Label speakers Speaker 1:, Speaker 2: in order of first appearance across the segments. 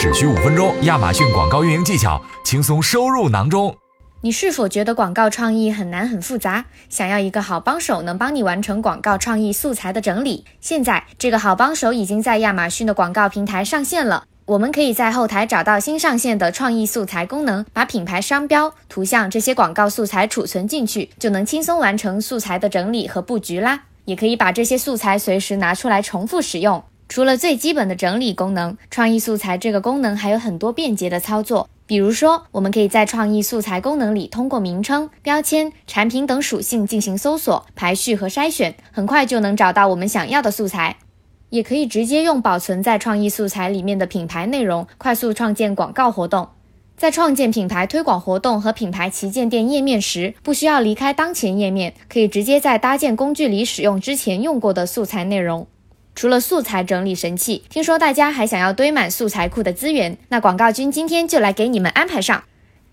Speaker 1: 只需五分钟，亚马逊广告运营技巧轻松收入囊中。
Speaker 2: 你是否觉得广告创意很难很复杂？想要一个好帮手能帮你完成广告创意素材的整理？现在这个好帮手已经在亚马逊的广告平台上线了。我们可以在后台找到新上线的创意素材功能，把品牌商标、图像这些广告素材储存进去，就能轻松完成素材的整理和布局啦。也可以把这些素材随时拿出来重复使用。除了最基本的整理功能，创意素材这个功能还有很多便捷的操作。比如说，我们可以在创意素材功能里通过名称、标签、产品等属性进行搜索、排序和筛选，很快就能找到我们想要的素材。也可以直接用保存在创意素材里面的品牌内容，快速创建广告活动。在创建品牌推广活动和品牌旗舰店页面时，不需要离开当前页面，可以直接在搭建工具里使用之前用过的素材内容。除了素材整理神器，听说大家还想要堆满素材库的资源，那广告君今天就来给你们安排上。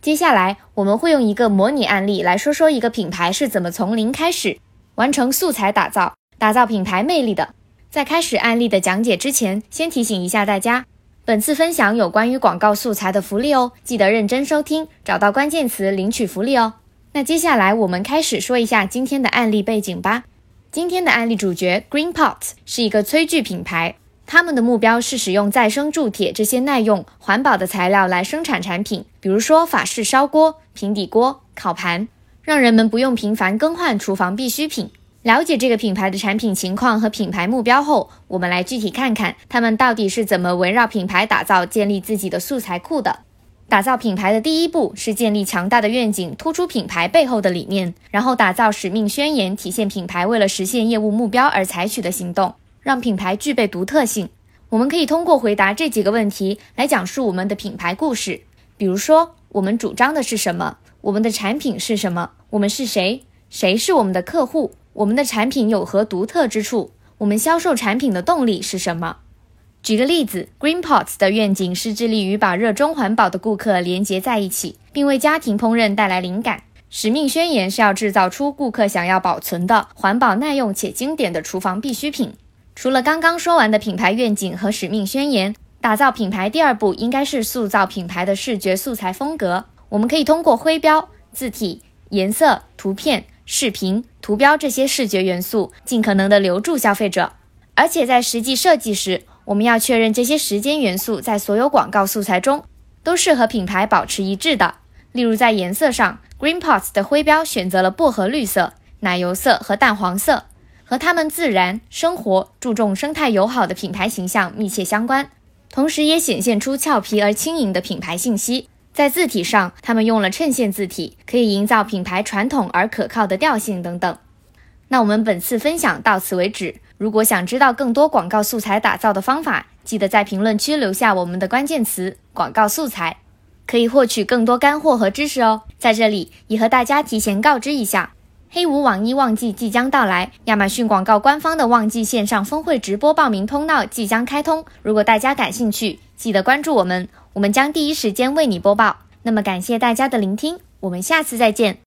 Speaker 2: 接下来我们会用一个模拟案例来说说一个品牌是怎么从零开始完成素材打造、打造品牌魅力的。在开始案例的讲解之前，先提醒一下大家，本次分享有关于广告素材的福利哦，记得认真收听，找到关键词领取福利哦。那接下来我们开始说一下今天的案例背景吧。今天的案例主角 Green Pot 是一个炊具品牌，他们的目标是使用再生铸铁这些耐用、环保的材料来生产产品，比如说法式烧锅、平底锅、烤盘，让人们不用频繁更换厨房必需品。了解这个品牌的产品情况和品牌目标后，我们来具体看看他们到底是怎么围绕品牌打造、建立自己的素材库的。打造品牌的第一步是建立强大的愿景，突出品牌背后的理念，然后打造使命宣言，体现品牌为了实现业务目标而采取的行动，让品牌具备独特性。我们可以通过回答这几个问题来讲述我们的品牌故事。比如说，我们主张的是什么？我们的产品是什么？我们是谁？谁是我们的客户？我们的产品有何独特之处？我们销售产品的动力是什么？举个例子，Green Pots 的愿景是致力于把热衷环保的顾客连接在一起，并为家庭烹饪带来灵感。使命宣言是要制造出顾客想要保存的环保、耐用且经典的厨房必需品。除了刚刚说完的品牌愿景和使命宣言，打造品牌第二步应该是塑造品牌的视觉素材风格。我们可以通过徽标、字体、颜色、图片。视频、图标这些视觉元素，尽可能的留住消费者。而且在实际设计时，我们要确认这些时间元素在所有广告素材中都是和品牌保持一致的。例如，在颜色上，Green Pots 的徽标选择了薄荷绿色、奶油色和淡黄色，和他们自然、生活、注重生态友好的品牌形象密切相关，同时也显现出俏皮而轻盈的品牌信息。在字体上，他们用了衬线字体，可以营造品牌传统而可靠的调性等等。那我们本次分享到此为止。如果想知道更多广告素材打造的方法，记得在评论区留下我们的关键词“广告素材”，可以获取更多干货和知识哦。在这里也和大家提前告知一下，黑五网一旺季即将到来，亚马逊广告官方的旺季线上峰会直播报名通道即将开通。如果大家感兴趣，记得关注我们。我们将第一时间为你播报。那么，感谢大家的聆听，我们下次再见。